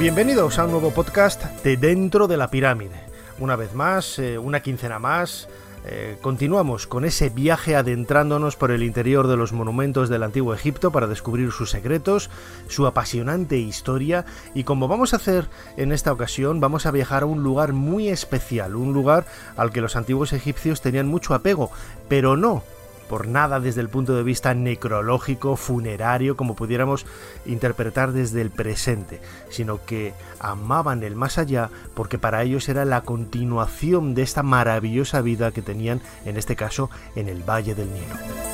Bienvenidos a un nuevo podcast de Dentro de la Pirámide. Una vez más, eh, una quincena más, eh, continuamos con ese viaje adentrándonos por el interior de los monumentos del antiguo Egipto para descubrir sus secretos, su apasionante historia y como vamos a hacer en esta ocasión vamos a viajar a un lugar muy especial, un lugar al que los antiguos egipcios tenían mucho apego, pero no por nada desde el punto de vista necrológico, funerario, como pudiéramos interpretar desde el presente, sino que amaban el más allá porque para ellos era la continuación de esta maravillosa vida que tenían, en este caso, en el Valle del Nilo.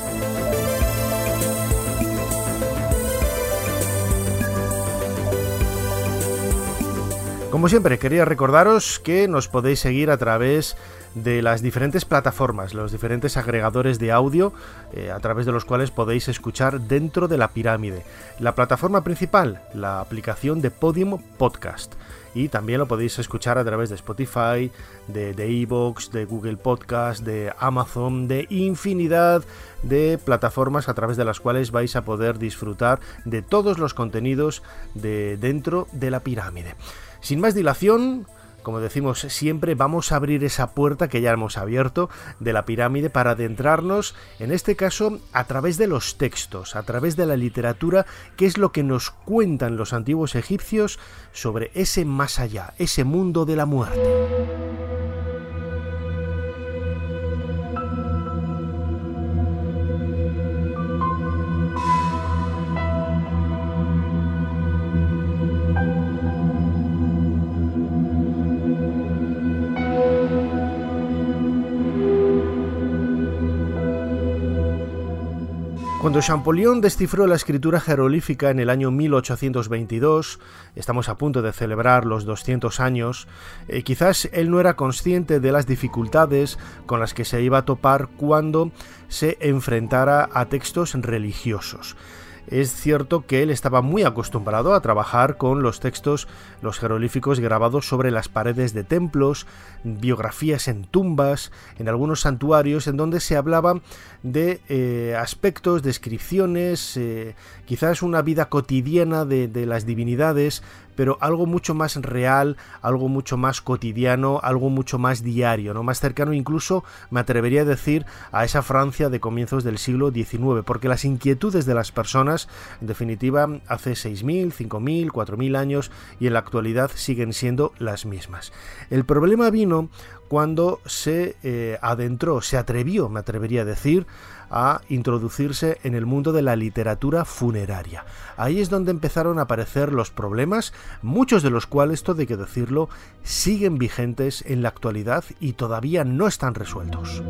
Como siempre, quería recordaros que nos podéis seguir a través de las diferentes plataformas, los diferentes agregadores de audio eh, a través de los cuales podéis escuchar dentro de la pirámide. La plataforma principal, la aplicación de Podium Podcast. Y también lo podéis escuchar a través de Spotify, de Evox, de Google Podcast, de Amazon, de infinidad de plataformas a través de las cuales vais a poder disfrutar de todos los contenidos de dentro de la pirámide. Sin más dilación, como decimos siempre, vamos a abrir esa puerta que ya hemos abierto de la pirámide para adentrarnos, en este caso, a través de los textos, a través de la literatura, qué es lo que nos cuentan los antiguos egipcios sobre ese más allá, ese mundo de la muerte. Cuando Champollion descifró la escritura jeroglífica en el año 1822, estamos a punto de celebrar los 200 años, eh, quizás él no era consciente de las dificultades con las que se iba a topar cuando se enfrentara a textos religiosos. Es cierto que él estaba muy acostumbrado a trabajar con los textos, los jeroglíficos grabados sobre las paredes de templos, biografías en tumbas, en algunos santuarios, en donde se hablaba de eh, aspectos, descripciones, eh, quizás una vida cotidiana de, de las divinidades, pero algo mucho más real, algo mucho más cotidiano, algo mucho más diario, ¿no? Más cercano incluso, me atrevería a decir, a esa Francia de comienzos del siglo XIX, porque las inquietudes de las personas, en definitiva, hace 6.000, 5.000, 4.000 años y en la actualidad siguen siendo las mismas. El problema vino cuando se eh, adentró, se atrevió, me atrevería a decir, a introducirse en el mundo de la literatura funeraria. Ahí es donde empezaron a aparecer los problemas, muchos de los cuales, todo hay que decirlo, siguen vigentes en la actualidad y todavía no están resueltos.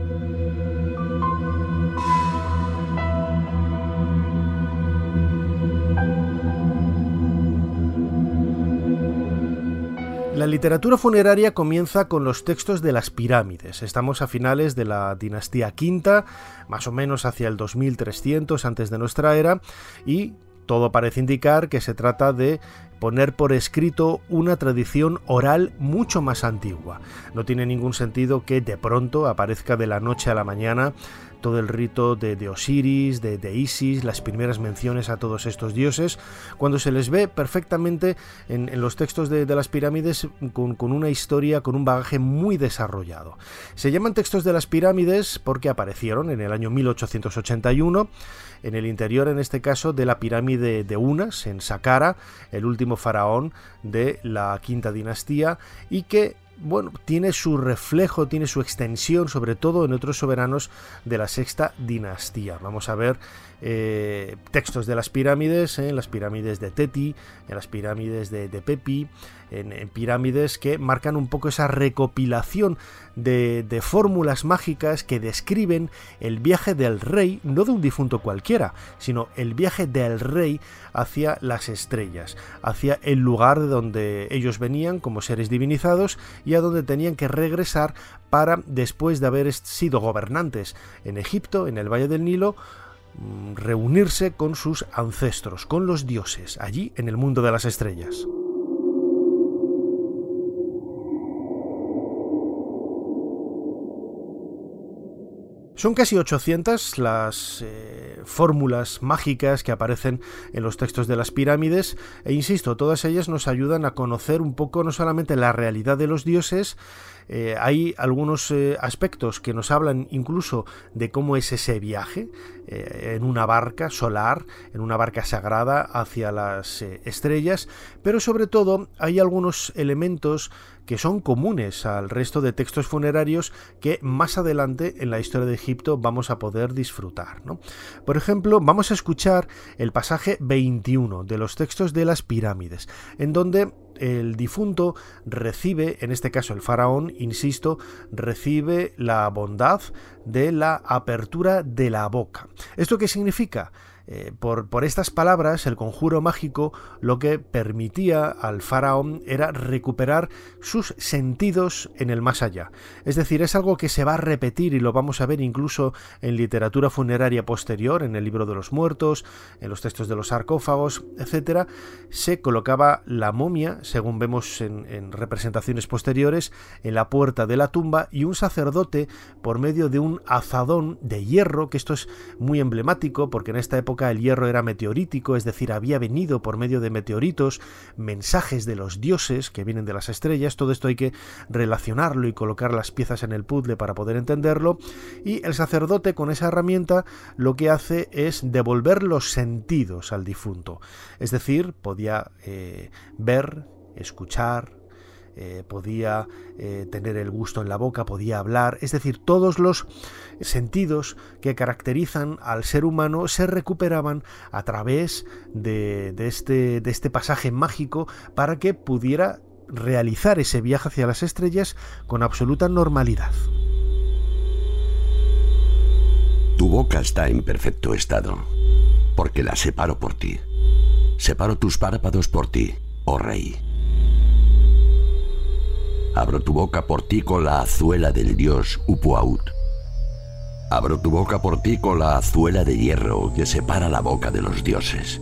La literatura funeraria comienza con los textos de las pirámides. Estamos a finales de la dinastía quinta, más o menos hacia el 2300 antes de nuestra era, y todo parece indicar que se trata de poner por escrito una tradición oral mucho más antigua. No tiene ningún sentido que de pronto aparezca de la noche a la mañana todo el rito de, Osiris, de, Isis, las primeras menciones a todos estos dioses, cuando se les ve perfectamente en, los textos de, las pirámides con, con, una historia, con un bagaje muy desarrollado. Se llaman textos de las pirámides porque aparecieron en el año 1881 en el interior, en este caso, de la pirámide de Unas, en Saqqara, el último faraón de la quinta dinastía, y que bueno, tiene su reflejo, tiene su extensión, sobre todo en otros soberanos de la sexta dinastía. Vamos a ver eh, textos de las pirámides, en las pirámides de Teti, en las pirámides de, Pepi, en, pirámides que marcan un poco esa recopilación de, de fórmulas mágicas que describen el viaje del rey, no de un difunto cualquiera, sino el viaje del rey hacia las estrellas, hacia el lugar de donde ellos venían como seres divinizados y a donde tenían que regresar para, después de haber sido gobernantes en Egipto, en el Valle del Nilo, reunirse con sus ancestros, con los dioses, allí en el mundo de las estrellas. Son casi 800 las eh, fórmulas mágicas que aparecen en los textos de las pirámides e insisto, todas ellas nos ayudan a conocer un poco no solamente la realidad de los dioses, eh, hay algunos eh, aspectos que nos hablan incluso de cómo es ese viaje eh, en una barca solar, en una barca sagrada hacia las estrellas, pero sobre todo hay algunos elementos que son comunes al resto de textos funerarios que más adelante en la historia de Egipto vamos a poder disfrutar. Por ejemplo, vamos a escuchar el pasaje 21 de los textos de las pirámides, en donde el difunto recibe, en este caso el faraón, insisto, recibe la bondad de la apertura de la boca. ¿Esto qué significa? Eh, por, estas palabras, el conjuro mágico lo que permitía al faraón era recuperar sus sentidos en el más allá. Es decir, es algo que se va a repetir y lo vamos a ver incluso en literatura funeraria posterior, en el libro de los muertos, en los textos de los sarcófagos, etc. Se colocaba la momia, según vemos en representaciones posteriores, en la puerta de la tumba y un sacerdote, por medio de un azadón de hierro, que esto es muy emblemático porque en esta época el hierro era meteorítico, es decir, había venido por medio de meteoritos mensajes de los dioses que vienen de las estrellas, todo esto hay que relacionarlo y colocar las piezas en el puzzle para poder entenderlo, y el sacerdote con esa herramienta lo que hace es devolver los sentidos al difunto, es decir, podía eh, ver, escuchar, eh, podía eh, tener el gusto en la boca, podía hablar, es decir, todos los sentidos que caracterizan al ser humano se recuperaban a través este, de este pasaje mágico para que pudiera realizar ese viaje hacia las estrellas con absoluta normalidad. Tu boca está en perfecto estado, porque la separo por ti. Separo tus párpados por ti, oh rey. Abro tu boca por ti con la azuela del dios Upuaut. Abro tu boca por ti con la azuela de hierro que separa la boca de los dioses.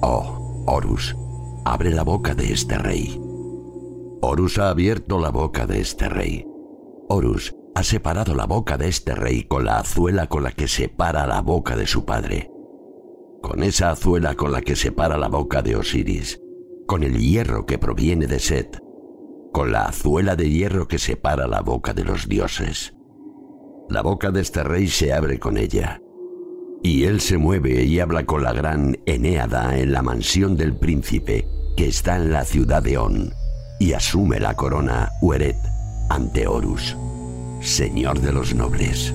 Oh, Horus, abre la boca de este rey. Horus ha abierto la boca de este rey. Horus ha separado la boca de este rey con la azuela con la que separa la boca de su padre. Con esa azuela con la que separa la boca de Osiris, con el hierro que proviene de Set, con la azuela de hierro que separa la boca de los dioses. La boca de este rey se abre con ella, y él se mueve y habla con la gran Eneada en la mansión del príncipe que está en la ciudad de On, y asume la corona Ueret ante Horus, señor de los nobles.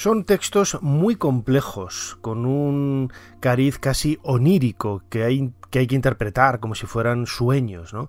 Son textos muy complejos, con un cariz casi onírico que hay que, interpretar como si fueran sueños, ¿no?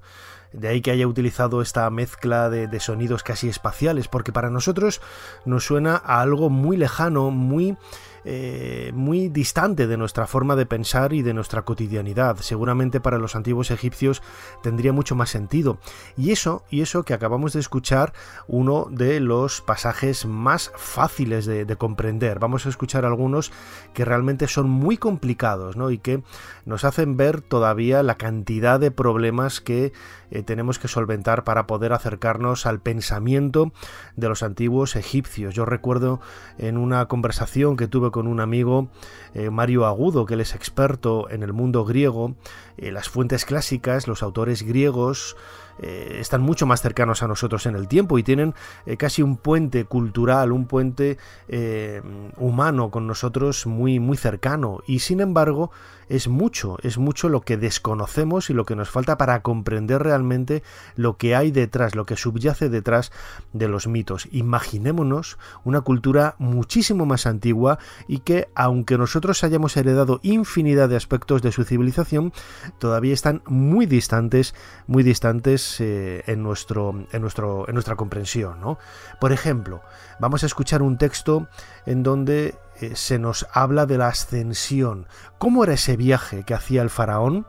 De ahí que haya utilizado esta mezcla de, sonidos casi espaciales, porque para nosotros nos suena a algo muy lejano, muy eh, muy distante de nuestra forma de pensar y de nuestra cotidianidad. Seguramente para los antiguos egipcios tendría mucho más sentido. Y eso, y eso que acabamos de escuchar, uno de los pasajes más fáciles de, comprender. Vamos a escuchar algunos que realmente son muy complicados, ¿no? Y que nos hacen ver todavía la cantidad de problemas que eh, tenemos que solventar para poder acercarnos al pensamiento de los antiguos egipcios. Yo recuerdo en una conversación que tuve con un amigo, eh, Mario Agudo, que él es experto en el mundo griego, las fuentes clásicas, los autores griegos, eh, están mucho más cercanos a nosotros en el tiempo y tienen eh, casi un puente cultural, un puente eh, humano con nosotros muy, muy cercano. Y sin embargo, es mucho, es mucho lo que desconocemos y lo que nos falta para comprender realmente lo que hay detrás, lo que subyace detrás de los mitos. Imaginémonos una cultura muchísimo más antigua y que, aunque nosotros hayamos heredado infinidad de aspectos de su civilización, todavía están muy distantes, muy distantes eh, en, nuestro, en, nuestro, en nuestra comprensión. ¿no? Por ejemplo, vamos a escuchar un texto en donde eh, se nos habla de la ascensión. ¿Cómo era ese viaje que hacía el faraón?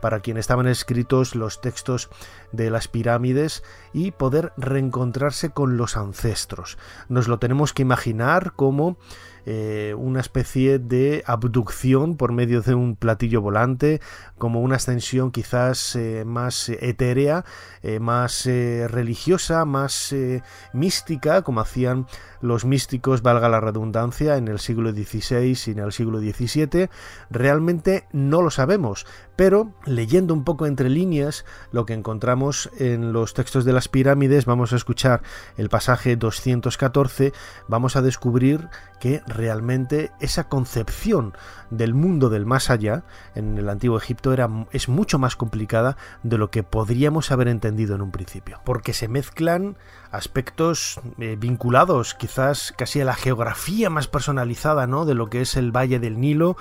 Para quien estaban escritos los textos de las pirámides y poder reencontrarse con los ancestros. Nos lo tenemos que imaginar como eh, una especie de abducción por medio de un platillo volante, como una ascensión quizás eh, más etérea, eh, más religiosa, más mística, como hacían los místicos, valga la redundancia, en el siglo XVI y en el siglo XVII. Realmente no lo sabemos, pero leyendo un poco entre líneas lo que encontramos en los textos de las pirámides, vamos a escuchar el pasaje 214, vamos a descubrir que realmente esa concepción del mundo del más allá en el antiguo Egipto era, es mucho más complicada de lo que podríamos haber entendido en un principio, porque se mezclan aspectos eh, vinculados quizás casi a la geografía más personalizada ¿no? de lo que es el Valle del Nilo,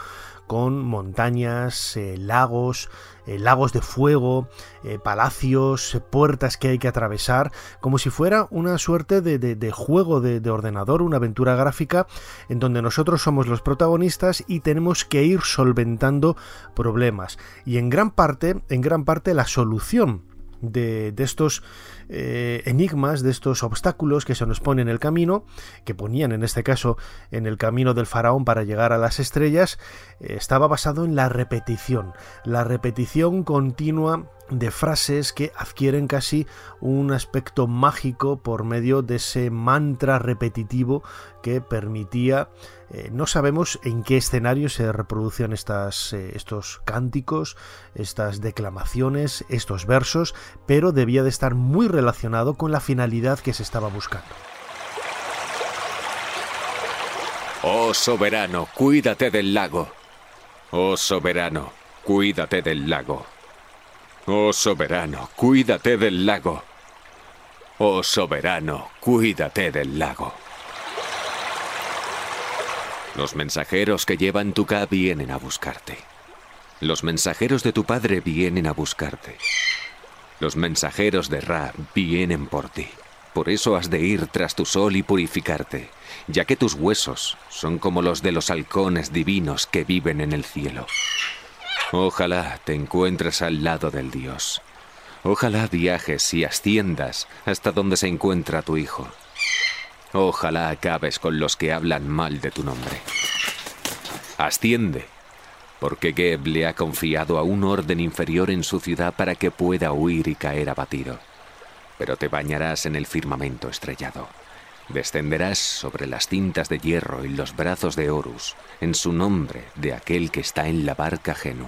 con montañas, eh, lagos, eh, lagos de fuego, eh, palacios, puertas que hay que atravesar, como si fuera una suerte de, juego de, de, ordenador, una aventura gráfica en donde nosotros somos los protagonistas y tenemos que ir solventando problemas. Y en gran parte, en gran parte la solución de, estos eh, enigmas, de estos obstáculos que se nos ponen en el camino, que ponían en este caso en el camino del faraón para llegar a las estrellas, eh, estaba basado en la repetición, la repetición continua de frases que adquieren casi un aspecto mágico por medio de ese mantra repetitivo que permitía eh, no sabemos en qué escenario se reproducen estas, eh, estos cánticos, estas declamaciones, estos versos, pero debía de estar muy relacionado con la finalidad que se estaba buscando. Oh soberano, cuídate del lago. Oh soberano, cuídate del lago. Oh soberano, cuídate del lago. Oh soberano, cuídate del lago. Los mensajeros que llevan tu Ka vienen a buscarte. Los mensajeros de tu padre vienen a buscarte. Los mensajeros de Ra vienen por ti. Por eso has de ir tras tu sol y purificarte, ya que tus huesos son como los de los halcones divinos que viven en el cielo. Ojalá te encuentres al lado del Dios. Ojalá viajes y asciendas hasta donde se encuentra tu hijo. Ojalá acabes con los que hablan mal de tu nombre. Asciende, porque Geb le ha confiado a un orden inferior en su ciudad para que pueda huir y caer abatido. Pero te bañarás en el firmamento estrellado. Descenderás sobre las cintas de hierro y los brazos de Horus, en su nombre de aquel que está en la barca Genu.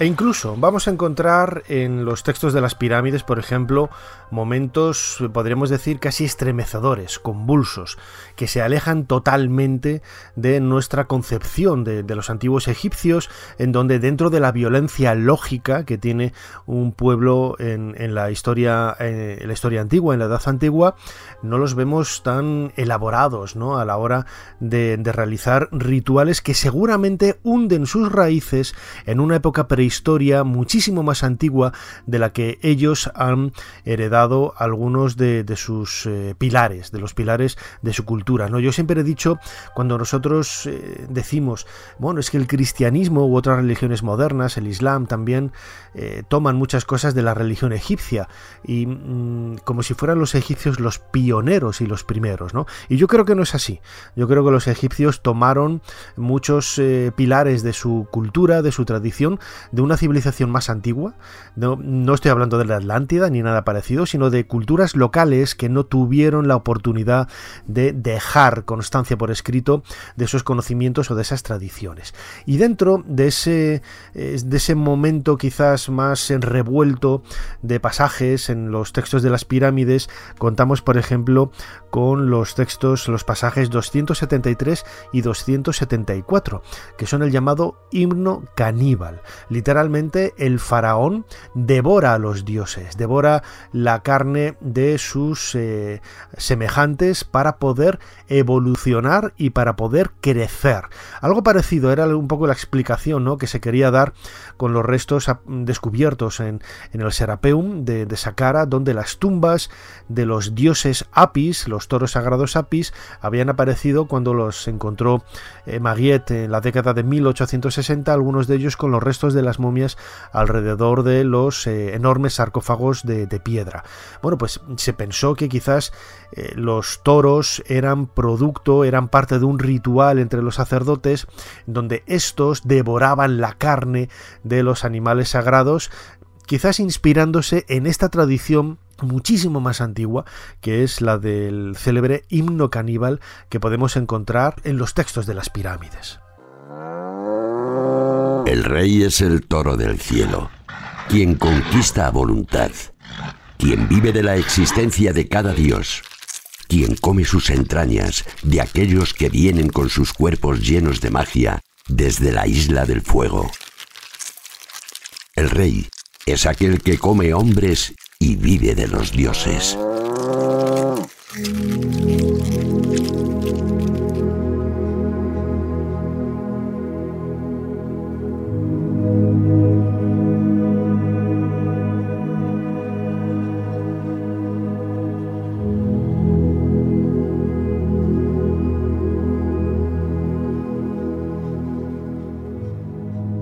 E incluso vamos a encontrar en los textos de las pirámides, por ejemplo, momentos, podríamos decir, casi estremecedores, convulsos, que se alejan totalmente de nuestra concepción de, los antiguos egipcios, en donde dentro de la violencia lógica que tiene un pueblo en, la historia, eh, en la historia antigua, en la edad antigua, no los vemos tan elaborados, ¿no? A la hora de, realizar rituales que seguramente hunden sus raíces en una época pre prehistoria muchísimo más antigua de la que ellos han heredado algunos de, sus eh, pilares, de los pilares de su cultura. ¿no? Yo siempre he dicho, cuando nosotros eh, decimos, bueno, es que el cristianismo u otras religiones modernas, el Islam también, eh, toman muchas cosas de la religión egipcia y mm, como si fueran los egipcios los pioneros y los primeros, ¿no? Y yo creo que no es así. Yo creo que los egipcios tomaron muchos pilares de su cultura, de su tradición, de una civilización más antigua. No, no estoy hablando de la Atlántida ni nada parecido, sino de culturas locales que no tuvieron la oportunidad de dejar constancia por escrito de esos conocimientos o de esas tradiciones. Y dentro de ese, de ese momento quizás más revuelto de pasajes en los textos de las pirámides, contamos por ejemplo con los textos, los pasajes 273 y 274, que son el llamado himno caníbal. Literalmente el faraón devora a los dioses, devora la carne de sus eh, semejantes para poder evolucionar y para poder crecer. Algo parecido era un poco la explicación ¿no? que se quería dar con los restos descubiertos en, el Serapeum de, de Saqqara, donde las tumbas de los dioses Apis, los toros sagrados Apis, habían aparecido cuando los encontró eh, en la década de 1860, algunos de ellos con los restos de las momias alrededor de los eh, enormes sarcófagos de, piedra. Bueno, pues se pensó que quizás eh, los toros eran producto, eran parte de un ritual entre los sacerdotes, donde estos devoraban la carne de los animales sagrados, quizás inspirándose en esta tradición muchísimo más antigua, que es la del célebre himno caníbal que podemos encontrar en los textos de las pirámides. El rey es el toro del cielo, quien conquista a voluntad, quien vive de la existencia de cada dios, quien come sus entrañas de aquellos que vienen con sus cuerpos llenos de magia desde la isla del fuego. El rey es aquel que come hombres y vive de los dioses.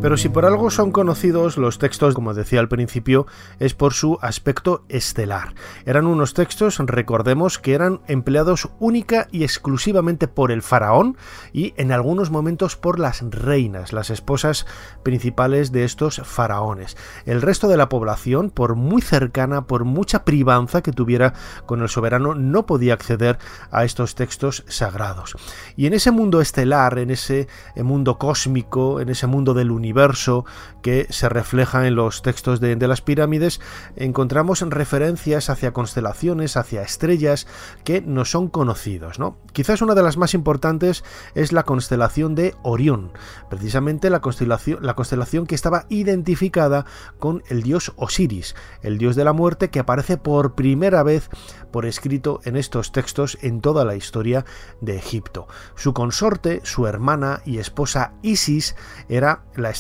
Pero si por algo son conocidos los textos, como decía al principio, es por su aspecto estelar. Eran unos textos, recordemos, que eran empleados única y exclusivamente por el faraón y en algunos momentos por las reinas, las esposas principales de estos faraones. El resto de la población, por muy cercana, por mucha privanza que tuviera con el soberano, no podía acceder a estos textos sagrados. Y en ese mundo estelar, en ese mundo cósmico, en ese mundo del universo, universo que se refleja en los textos de, las pirámides, encontramos referencias hacia constelaciones, hacia estrellas que no son conocidos. ¿no? Quizás una de las más importantes es la constelación de Orión, precisamente la constelación, la constelación que estaba identificada con el dios Osiris, el dios de la muerte que aparece por primera vez por escrito en estos textos en toda la historia de Egipto. Su consorte, su hermana y esposa Isis era la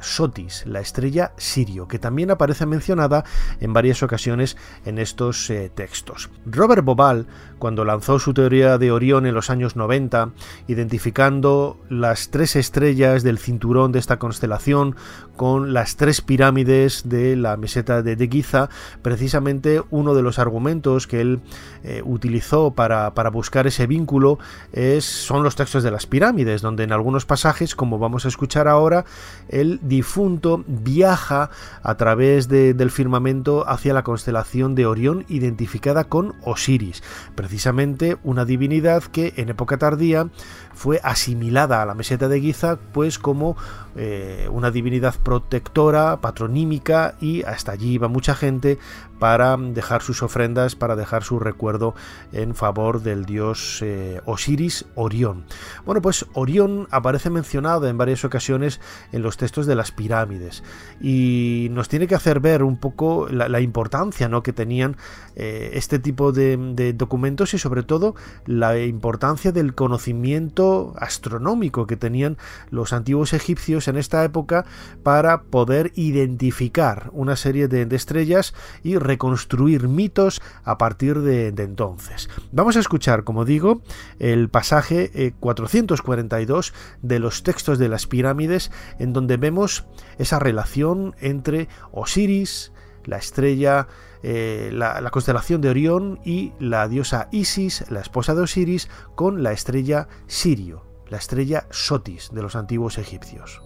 Sotis, la estrella Sirio, que también aparece mencionada en varias ocasiones en estos eh, textos. Robert Bobal, cuando lanzó su teoría de Orión en los años 90, identificando las tres estrellas del cinturón de esta constelación con las tres pirámides de la meseta de, de Giza, precisamente uno de los argumentos que él eh, utilizó para, buscar ese vínculo es, son los textos de las pirámides, donde en algunos pasajes, como vamos a escuchar ahora, el difunto viaja a través del firmamento hacia la constelación de Orión identificada con Osiris, precisamente una divinidad que en época tardía fue asimilada a la meseta de Giza pues como eh, una divinidad protectora, patronímica y hasta allí iba mucha gente para dejar sus ofrendas, para dejar su recuerdo en favor del dios eh, Osiris Orión. Bueno, pues Orión aparece mencionado en varias ocasiones en los textos de las pirámides y nos tiene que hacer ver un poco la, importancia ¿no? que tenían eh, este tipo de, documentos y sobre todo la importancia del conocimiento astronómico que tenían los antiguos egipcios en esta época para poder identificar una serie de, estrellas y reconstruir mitos a partir de, entonces. Vamos a escuchar, como digo, el pasaje 442 eh, de los textos de las pirámides en donde vemos esa relación entre Osiris, la estrella, eh, la, la, constelación de Orión y la diosa Isis, la esposa de Osiris, con la estrella Sirio, la estrella Sotis de los antiguos egipcios.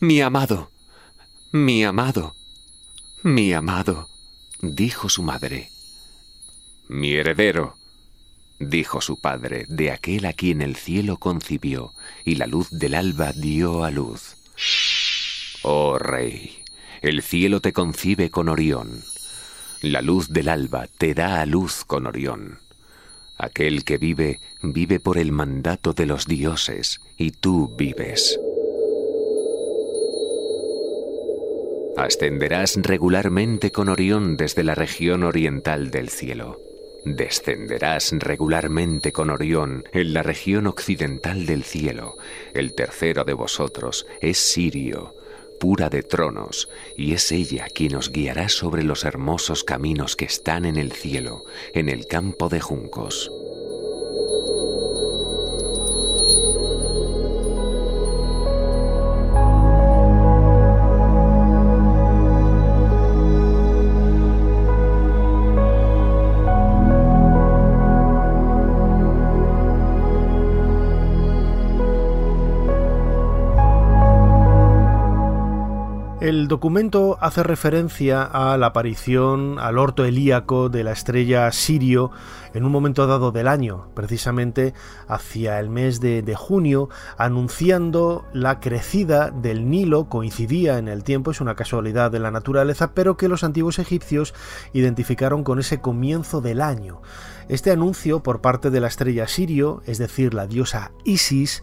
Mi amado, mi amado, mi amado, dijo su madre. Mi heredero, dijo su padre, de aquel a quien el cielo concibió y la luz del alba dio a luz. Oh rey, el cielo te concibe con Orión, la luz del alba te da a luz con Orión. Aquel que vive, vive por el mandato de los dioses, y tú vives. Ascenderás regularmente con Orión desde la región oriental del cielo. Descenderás regularmente con Orión en la región occidental del cielo. El tercero de vosotros es Sirio, pura de tronos, y es ella quien os guiará sobre los hermosos caminos que están en el cielo, en el campo de juncos. El documento hace referencia a la aparición al orto helíaco de la estrella Sirio en un momento dado del año, precisamente hacia el mes de, junio, anunciando la crecida del Nilo, coincidía en el tiempo, es una casualidad de la naturaleza, pero que los antiguos egipcios identificaron con ese comienzo del año. Este anuncio por parte de la estrella Sirio, es decir, la diosa Isis,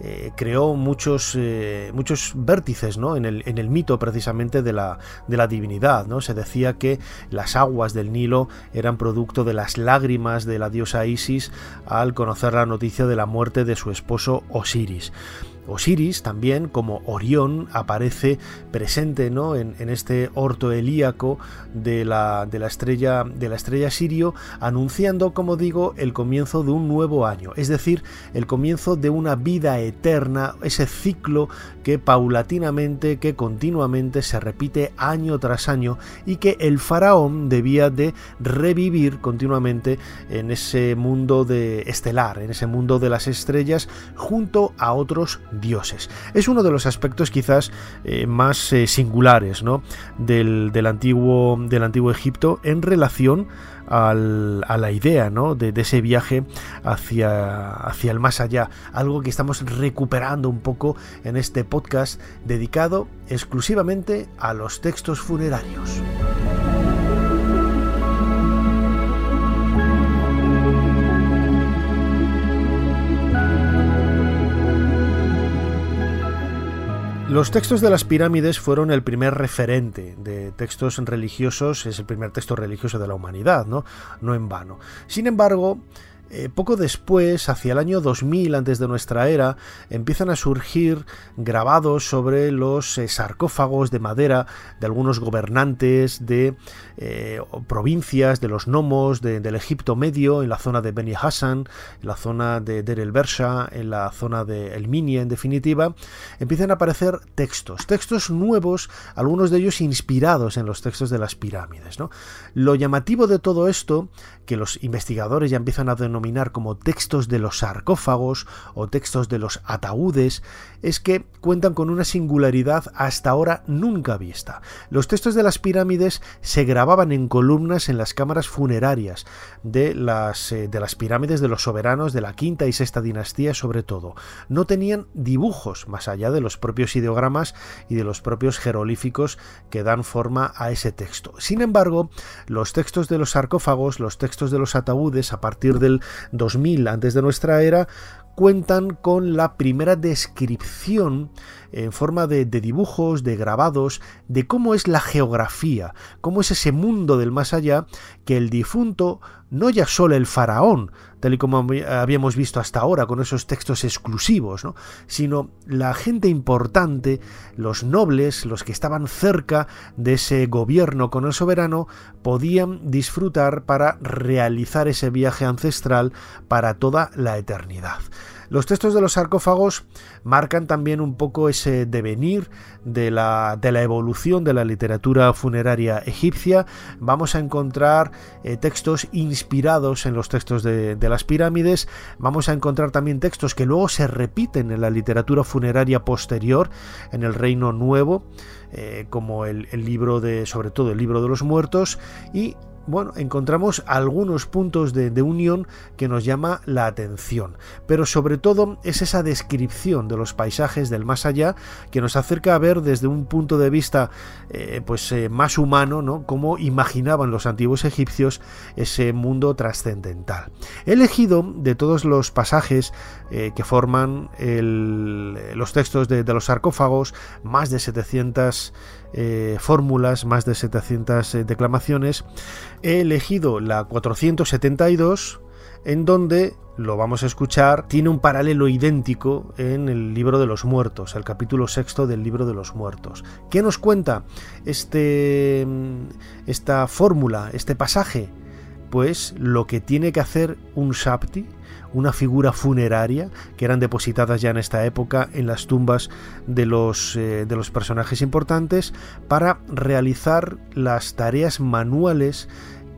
eh, creó muchos, eh, muchos vértices ¿no? en, el, en, el, mito precisamente de la, de la divinidad. ¿no? Se decía que las aguas del Nilo eran producto de las lágrimas de la diosa Isis al conocer la noticia de la muerte de su esposo Osiris. Osiris también, como Orión, aparece presente ¿no? en, este orto helíaco de la, estrella, de la estrella Sirio, anunciando, como digo, el comienzo de un nuevo año, es decir, el comienzo de una vida eterna, ese ciclo que paulatinamente, que continuamente se repite año tras año y que el faraón debía de revivir continuamente en ese mundo de estelar, en ese mundo de las estrellas, junto a otros dioses. Es uno de los aspectos quizás eh, más eh, singulares ¿no? del, antiguo, del antiguo Egipto en relación a la idea ¿no? de, ese viaje hacia, hacia el más allá, algo que estamos recuperando un poco en este podcast dedicado exclusivamente a los textos funerarios. Los textos de las pirámides fueron el primer referente de textos religiosos, es el primer texto religioso de la humanidad, ¿no? No en vano. Sin embargo, eh, poco después, hacia el año 2000 antes de nuestra era, empiezan a surgir grabados sobre los eh, sarcófagos de madera de algunos gobernantes de eh, provincias, de los nomos del Egipto medio, en la zona de Beni Hassan, en la zona de Der el Bersha, en la zona de El Minia, en definitiva, empiezan a aparecer textos, textos nuevos, algunos de ellos inspirados en los textos de las pirámides. Lo llamativo de todo esto, que los investigadores ya empiezan a denominar como textos de los sarcófagos o textos de los ataúdes, es que cuentan con una singularidad hasta ahora nunca vista. Los textos de las pirámides se grababan en columnas en las cámaras funerarias de las, eh, de las pirámides de los soberanos de la quinta y sexta dinastía sobre todo. No tenían dibujos más allá de los propios ideogramas y de los propios jeroglíficos que dan forma a ese texto. Sin embargo, los textos de los sarcófagos, los textos de los ataúdes a partir del 2000 antes de nuestra era cuentan con la primera descripción en forma de, dibujos, de grabados, de cómo es la geografía, cómo es ese mundo del más allá que el difunto, no ya solo el faraón, tal y como habíamos visto hasta ahora con esos textos exclusivos, sino la gente importante, los nobles, los que estaban cerca de ese gobierno con el soberano, podían disfrutar para realizar ese viaje ancestral para toda la eternidad. Los textos de los sarcófagos marcan también un poco ese devenir de la, de la evolución de la literatura funeraria egipcia. Vamos a encontrar eh, textos inspirados en los textos de, las pirámides. Vamos a encontrar también textos que luego se repiten en la literatura funeraria posterior, en el Reino Nuevo. Eh, como el, el, libro de, sobre todo el libro de los muertos, y bueno, encontramos algunos puntos de, unión que nos llama la atención, pero sobre todo es esa descripción de los paisajes del más allá que nos acerca a ver desde un punto de vista eh, pues eh, más humano, ¿no? Cómo imaginaban los antiguos egipcios ese mundo trascendental. He elegido de todos los pasajes eh, que forman los textos de, de los sarcófagos, más de 700 eh, fórmulas, más de 700 eh, declamaciones, he elegido la 472 en donde lo vamos a escuchar, tiene un paralelo idéntico en el libro de los muertos, el capítulo sexto del libro de los muertos. ¿Qué nos cuenta este, esta fórmula, este pasaje? Pues lo que tiene que hacer un Shapti, una figura funeraria que eran depositadas ya en esta época en las tumbas de los, eh, de los personajes importantes para realizar las tareas manuales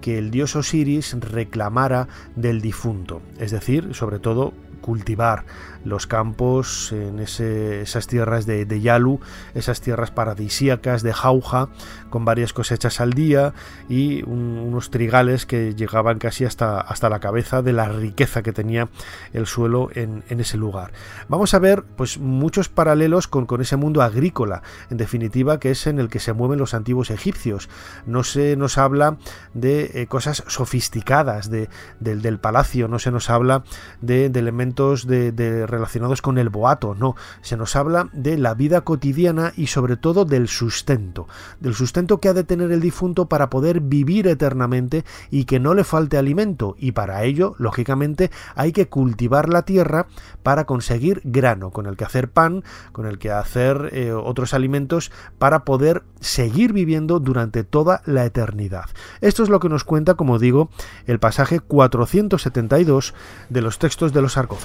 que el dios Osiris reclamara del difunto, es decir, sobre todo cultivar los campos en esas tierras de, Yalu, esas tierras paradisíacas de Jauja, con varias cosechas al día y unos trigales que llegaban casi hasta, hasta la cabeza de la riqueza que tenía el suelo en, ese lugar. Vamos a ver pues muchos paralelos con, con, ese mundo agrícola, en definitiva, que es en el que se mueven los antiguos egipcios. No se nos habla de eh, cosas sofisticadas de, del palacio, no se nos habla de, elementos de relacionados con el boato, no, se nos habla de la vida cotidiana y sobre todo del sustento, del sustento que ha de tener el difunto para poder vivir eternamente y que no le falte alimento y para ello, lógicamente, hay que cultivar la tierra para conseguir grano con el que hacer pan, con el que hacer eh, otros alimentos para poder seguir viviendo durante toda la eternidad. Esto es lo que nos cuenta, como digo, el pasaje 472 de los textos de los sarcófagos.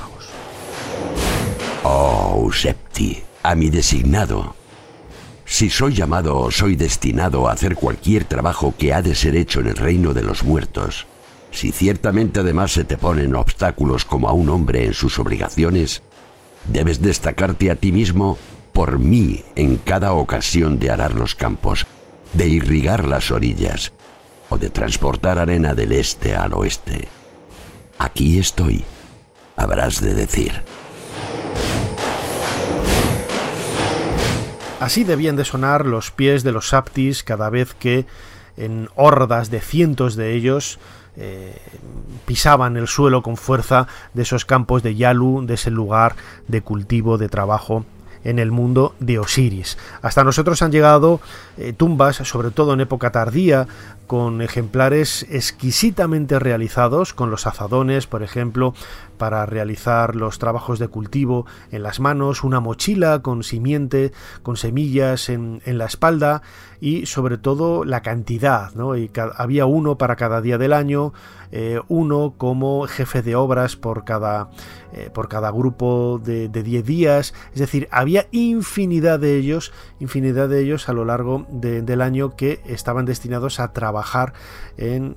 Oh, Septi, a mi designado. Si soy llamado o soy destinado a hacer cualquier trabajo que ha de ser hecho en el reino de los muertos, si ciertamente además se te ponen obstáculos como a un hombre en sus obligaciones, debes destacarte a ti mismo por mí en cada ocasión de arar los campos, de irrigar las orillas o de transportar arena del este al oeste. Aquí estoy, habrás de decir. Así debían de sonar los pies de los saptis cada vez que, en hordas de cientos de ellos, eh, pisaban el suelo con fuerza de esos campos de Yalu, de ese lugar de cultivo, de trabajo en el mundo de Osiris. Hasta nosotros han llegado eh, tumbas, sobre todo en época tardía, con ejemplares exquisitamente realizados, con los azadones, por ejemplo, para realizar los trabajos de cultivo en las manos, una mochila con simiente, con semillas en, la espalda y sobre todo la cantidad, ¿no? Había uno para cada día del año, eh, uno como jefe de obras por cada, eh, por cada grupo de 10 días, es decir, había infinidad de ellos, infinidad de ellos a lo largo del año que estaban destinados a trabajar en,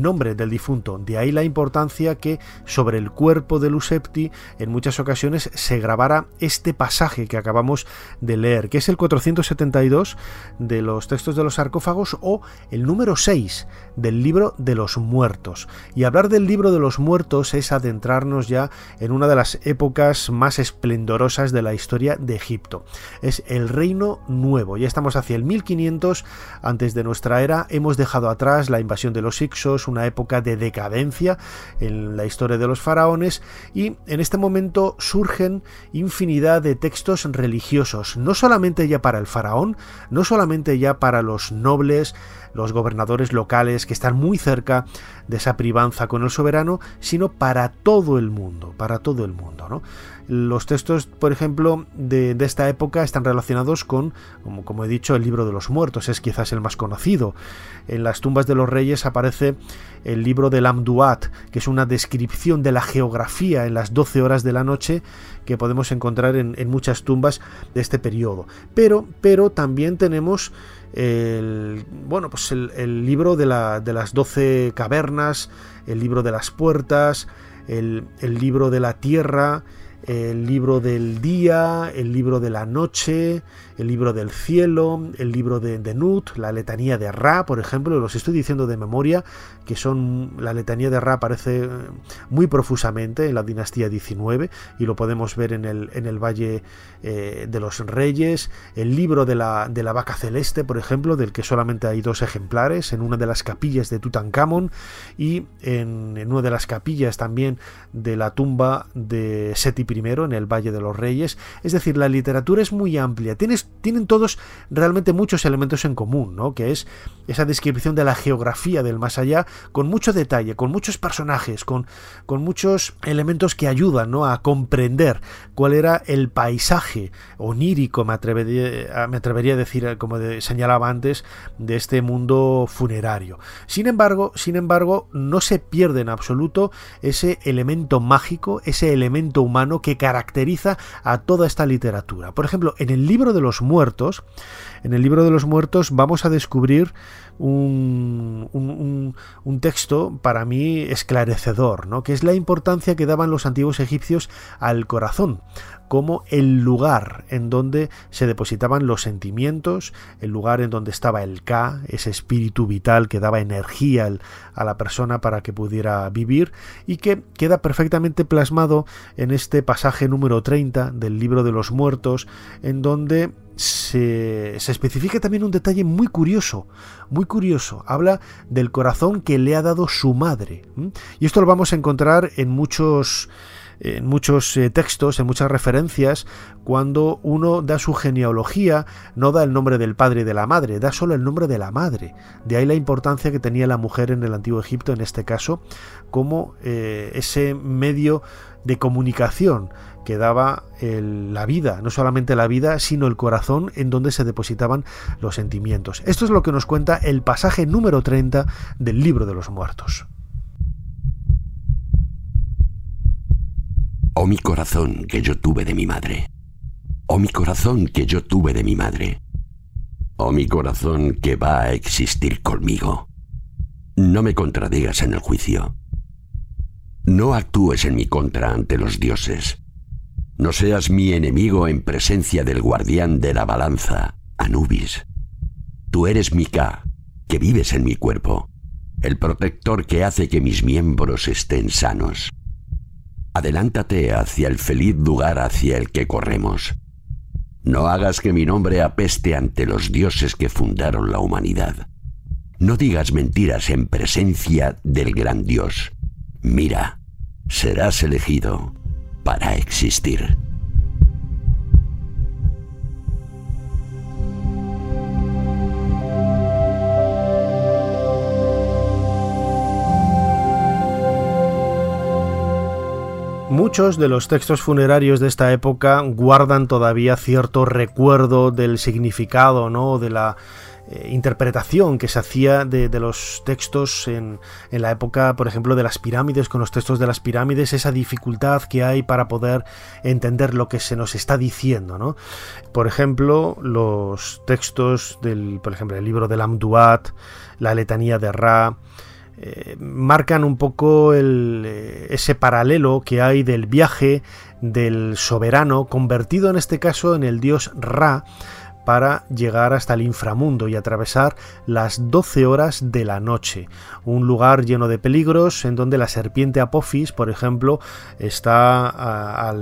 nombre del difunto. De ahí la importancia que sobre el cuerpo de Lusepti en muchas ocasiones se grabara este pasaje que acabamos de leer, que es el 472 de los textos de los sarcófagos o el número 6 del libro de los muertos. Y hablar del libro de los muertos es adentrarnos ya en una de las épocas más esplendorosas de la historia de Egipto. Es el reino nuevo. Ya estamos hacia el 1500 antes de nuestra era. Hemos dejado atrás la invasión de los Ixos, una época de decadencia en la historia de los faraones y en este momento surgen infinidad de textos religiosos, no solamente ya para el faraón, no solamente ya para los nobles, los gobernadores locales que están muy cerca de esa privanza con el soberano, sino para todo el mundo, para todo el mundo. ¿no? Los textos, por ejemplo, de, esta época están relacionados con, como, he dicho, el libro de los muertos, es quizás el más conocido. En las tumbas de los reyes aparece el libro del Amduat, que es una descripción de la geografía en las 12 horas de la noche que podemos encontrar en, muchas tumbas de este periodo. Pero, pero también tenemos el, bueno, pues el, libro de, la, de, las doce cavernas, el libro de las puertas, el libro de la tierra, el libro del día, el libro de la noche, el libro del cielo, el libro de, Nut, la letanía de Ra, por ejemplo, los estoy diciendo de memoria, que son la letanía de Ra aparece eh, muy profusamente en la dinastía 19 y lo podemos ver en el, en el Valle eh, de los Reyes, el libro de la, de la vaca celeste, por ejemplo, del que solamente hay dos ejemplares, en una de las capillas de Tutankamón y en, en una de las capillas también de la tumba de Seti I en el Valle de los Reyes. Es decir, la literatura es muy amplia. Tienes tienen todos realmente muchos elementos en común, ¿no? Que es esa descripción de la geografía del más allá con mucho detalle, con muchos personajes, con, con muchos elementos que ayudan ¿no? a comprender cuál era el paisaje onírico, me atrevería, me atrevería a decir, como señalaba antes, de este mundo funerario. Sin embargo, sin embargo, no se pierde en absoluto ese elemento mágico, ese elemento humano que caracteriza a toda esta literatura. Por ejemplo, en el libro de los muertos, en el libro de los muertos vamos a descubrir un, un, texto para mí esclarecedor, ¿no? que es la importancia que daban los antiguos egipcios al corazón como el lugar en donde se depositaban los sentimientos, el lugar en donde estaba el Ka, ese espíritu vital que daba energía a la persona para que pudiera vivir y que queda perfectamente plasmado en este pasaje número 30 del libro de los muertos, en donde se, especifica también un detalle muy curioso, muy curioso. Habla del corazón que le ha dado su madre. Y esto lo vamos a encontrar en muchos en muchos eh, textos, en muchas referencias, cuando uno da su genealogía, no da el nombre del padre y de la madre, da solo el nombre de la madre. De ahí la importancia que tenía la mujer en el antiguo Egipto, en este caso, como eh, ese medio de comunicación que daba la vida, no solamente la vida, sino el corazón en donde se depositaban los sentimientos. Esto es lo que nos cuenta el pasaje número 30 del libro de los muertos. Oh mi corazón que yo tuve de mi madre. Oh mi corazón que yo tuve de mi madre. Oh mi corazón que va a existir conmigo. No me contradigas en el juicio. No actúes en mi contra ante los dioses. No seas mi enemigo en presencia del guardián de la balanza, Anubis. Tú eres mi Ka, que vives en mi cuerpo, el protector que hace que mis miembros estén sanos. Adelántate hacia el feliz lugar hacia el que corremos. No hagas que mi nombre apeste ante los dioses que fundaron la humanidad. No digas mentiras en presencia del gran Dios. Mira, serás elegido para existir. Muchos de los textos funerarios de esta época guardan todavía cierto recuerdo del significado, ¿no? de la eh, interpretación que se hacía de, los textos en, la época, por ejemplo, de las pirámides, con los textos de las pirámides, esa dificultad que hay para poder entender lo que se nos está diciendo. ¿no? Por ejemplo, los textos del, por ejemplo, el libro del Amduat, la letanía de Ra, eh, marcan un poco eh, ese paralelo que hay del viaje del soberano, convertido en este caso en el dios Ra, para llegar hasta el inframundo y atravesar las 12 horas de la noche. Un lugar lleno de peligros en donde la serpiente Apophis, por ejemplo, está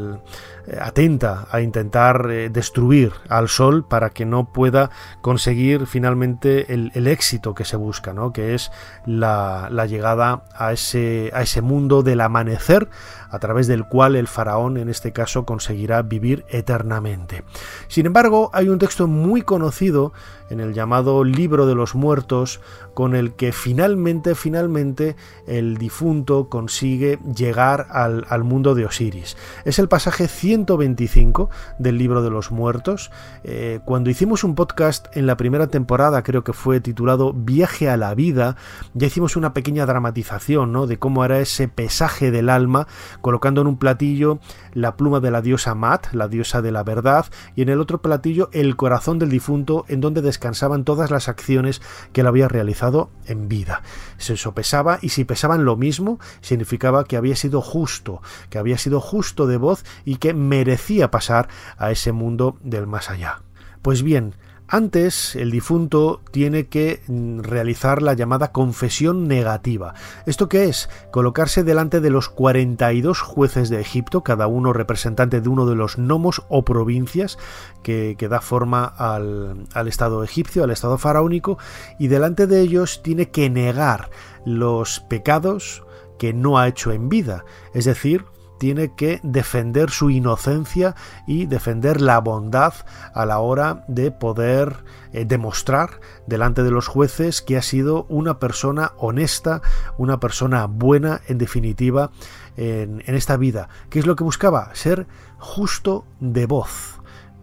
atenta a intentar eh, destruir al Sol para que no pueda conseguir finalmente el, éxito que se busca, ¿no? que es la, llegada a ese mundo del amanecer a través del cual el faraón en este caso conseguirá vivir eternamente. Sin embargo, hay un texto muy conocido en el llamado Libro de los Muertos, con el que finalmente, finalmente el difunto consigue llegar al, mundo de Osiris. Es el pasaje 125 del Libro de los Muertos. Eh, cuando hicimos un podcast en la primera temporada, creo que fue titulado Viaje a la vida, ya hicimos una pequeña dramatización ¿no? de cómo era ese pesaje del alma, colocando en un platillo la pluma de la diosa Mat, la diosa de la verdad, y en el otro platillo el corazón del difunto, en donde descansaban todas las acciones que él había realizado en vida. Se sopesaba y si pesaban lo mismo, significaba que había sido justo, que había sido justo de voz y que merecía pasar a ese mundo del más allá. Pues bien, antes, el difunto tiene que mm, realizar la llamada confesión negativa. ¿Esto qué es? Colocarse delante de los 42 jueces de Egipto, cada uno representante de uno de los nomos o provincias que, da forma al, al Estado egipcio, al Estado faraónico, y delante de ellos tiene que negar los pecados que no ha hecho en vida, es decir, tiene que defender su inocencia y defender la bondad a la hora de poder eh, demostrar delante de los jueces que ha sido una persona honesta, una persona buena en definitiva en, en esta vida. ¿Qué es lo que buscaba? Ser justo de voz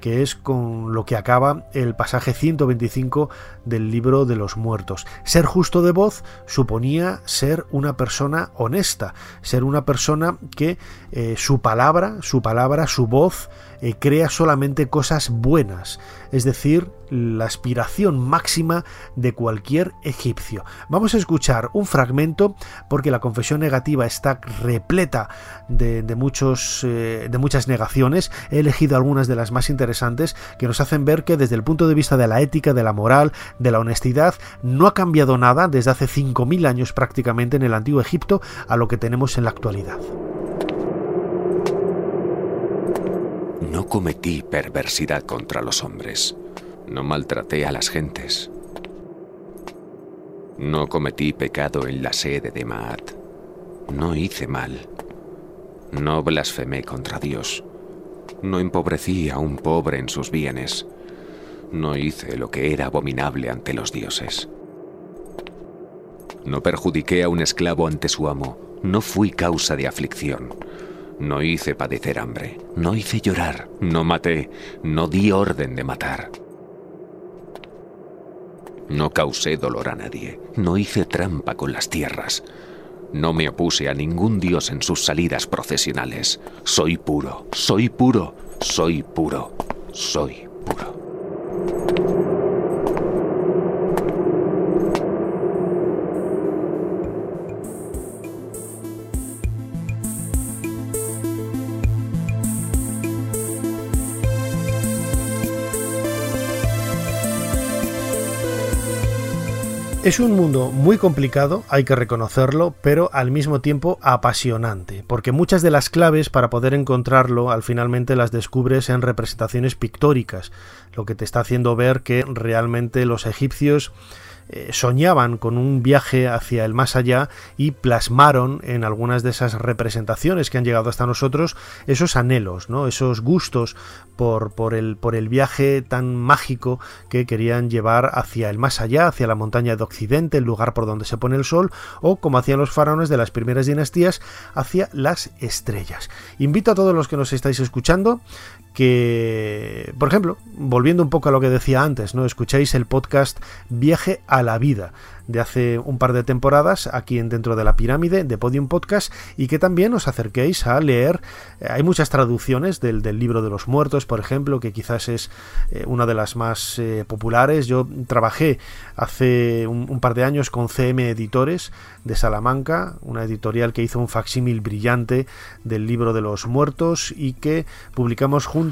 que es con lo que acaba el pasaje 125 del libro de los muertos. Ser justo de voz suponía ser una persona honesta, ser una persona que eh, su palabra, su palabra, su voz eh, crea solamente cosas buenas, es decir, la aspiración máxima de cualquier egipcio. Vamos a escuchar un fragmento porque la confesión negativa está repleta de, muchos, eh, de muchas negaciones. He elegido algunas de las más interesantes que nos hacen ver que desde el punto de vista de la ética, de la moral, de la honestidad, no ha cambiado nada desde hace 5.000 años prácticamente en el antiguo Egipto a lo que tenemos en la actualidad. No cometí perversidad contra los hombres. No maltraté a las gentes. No cometí pecado en la sede de Maat. No hice mal. No blasfemé contra Dios. No empobrecí a un pobre en sus bienes. No hice lo que era abominable ante los dioses. No perjudiqué a un esclavo ante su amo. No fui causa de aflicción. No hice padecer hambre, no hice llorar, no maté, no di orden de matar. No causé dolor a nadie, no hice trampa con las tierras, no me opuse a ningún dios en sus salidas procesionales. Soy puro, soy puro, soy puro, soy puro. Es un mundo muy complicado, hay que reconocerlo, pero al mismo tiempo apasionante, porque muchas de las claves para poder encontrarlo al finalmente las descubres en representaciones pictóricas, lo que te está haciendo ver que realmente los egipcios eh, soñaban con un viaje hacia el más allá y plasmaron en algunas de esas representaciones que han llegado hasta nosotros esos anhelos, ¿no? esos gustos por, el, por el viaje tan mágico que querían llevar hacia el más allá, hacia la montaña de Occidente, el lugar por donde se pone el sol, o como hacían los faraones de las primeras dinastías, hacia las estrellas. Invito a todos los que nos estáis escuchando que, por ejemplo, volviendo un poco a lo que decía antes, ¿no? Escucháis el podcast Viaje a la vida de hace un par de temporadas aquí en dentro de la pirámide de Podium Podcast y que también os acerquéis a leer. Eh, hay muchas traducciones del, libro de los muertos, por ejemplo, que quizás es eh, una de las más eh, populares. Yo trabajé hace un, par de años con CM Editores de Salamanca, una editorial que hizo un facsímil brillante del libro de los muertos y que publicamos juntos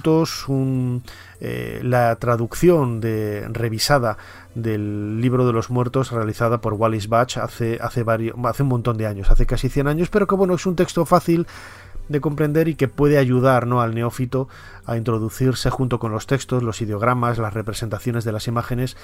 la traducción de, revisada del libro de los muertos realizada por Wallis Batch hace, hace, varios, hace un montón de años, hace casi 100 años, pero que bueno, es un texto fácil de comprender y que puede ayudar ¿no? al neófito a introducirse junto con los textos, los ideogramas, las representaciones de las imágenes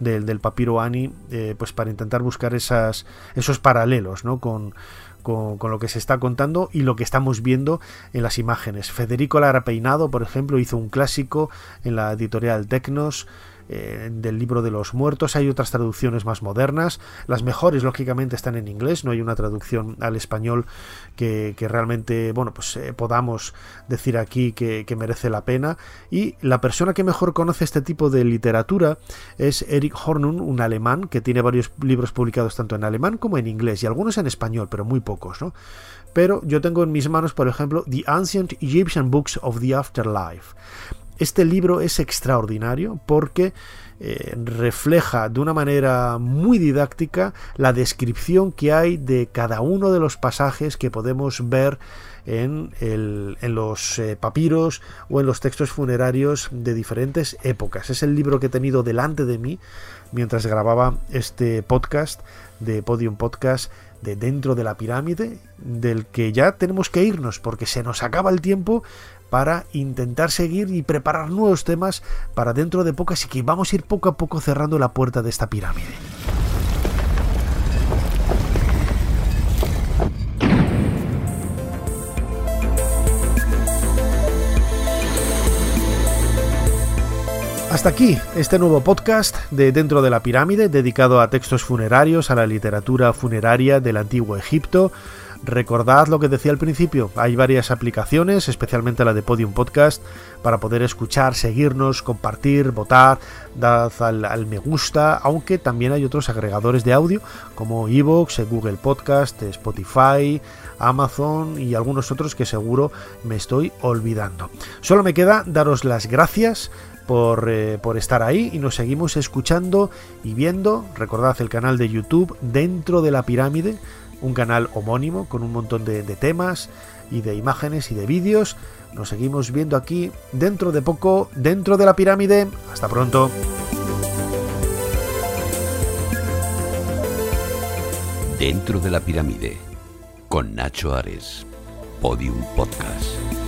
del, del papiro Ani, eh, pues para intentar buscar esas, esos paralelos ¿no? con, con, lo que se está contando y lo que estamos viendo en las imágenes. Federico Lara Peinado, por ejemplo, hizo un clásico en la editorial Tecnos eh, del libro de los muertos. Hay otras traducciones más modernas. Las mejores, lógicamente, están en inglés. No hay una traducción al español que, realmente, bueno, pues eh, podamos decir aquí que, merece la pena. Y la persona que mejor conoce este tipo de literatura es Eric Hornung, un alemán que tiene varios libros publicados tanto en alemán como en inglés y algunos en español, pero muy pocos, ¿no? Pero yo tengo en mis manos, por ejemplo, The Ancient Egyptian Books of the Afterlife. Este libro es extraordinario porque eh, refleja de una manera muy didáctica la descripción que hay de cada uno de los pasajes que podemos ver en, los eh, papiros o en los textos funerarios de diferentes épocas. Es el libro que he tenido delante de mí mientras grababa este podcast de Podium Podcast de dentro de la pirámide, del que ya tenemos que irnos porque se nos acaba el tiempo, para intentar seguir y preparar nuevos temas para dentro de poco, así que vamos a ir poco a poco cerrando la puerta de esta pirámide. Hasta aquí este nuevo podcast de Dentro de la Pirámide dedicado a textos funerarios, a la literatura funeraria del antiguo Egipto. Recordad lo que decía al principio, hay varias aplicaciones, especialmente la de Podium Podcast, para poder escuchar, seguirnos, compartir, votar, dad al, me gusta, aunque también hay otros agregadores de audio como Evox, Google Podcast, Spotify, Amazon y algunos otros que seguro me estoy olvidando. Solo me queda daros las gracias por, eh, por, estar ahí y nos seguimos escuchando y viendo. Recordad el canal de YouTube Dentro de la Pirámide un canal homónimo con un montón de, temas y de imágenes y de vídeos. Nos seguimos viendo aquí dentro de poco, dentro de la pirámide. Hasta pronto. Dentro de la pirámide, con Nacho Ares, Podium Podcast.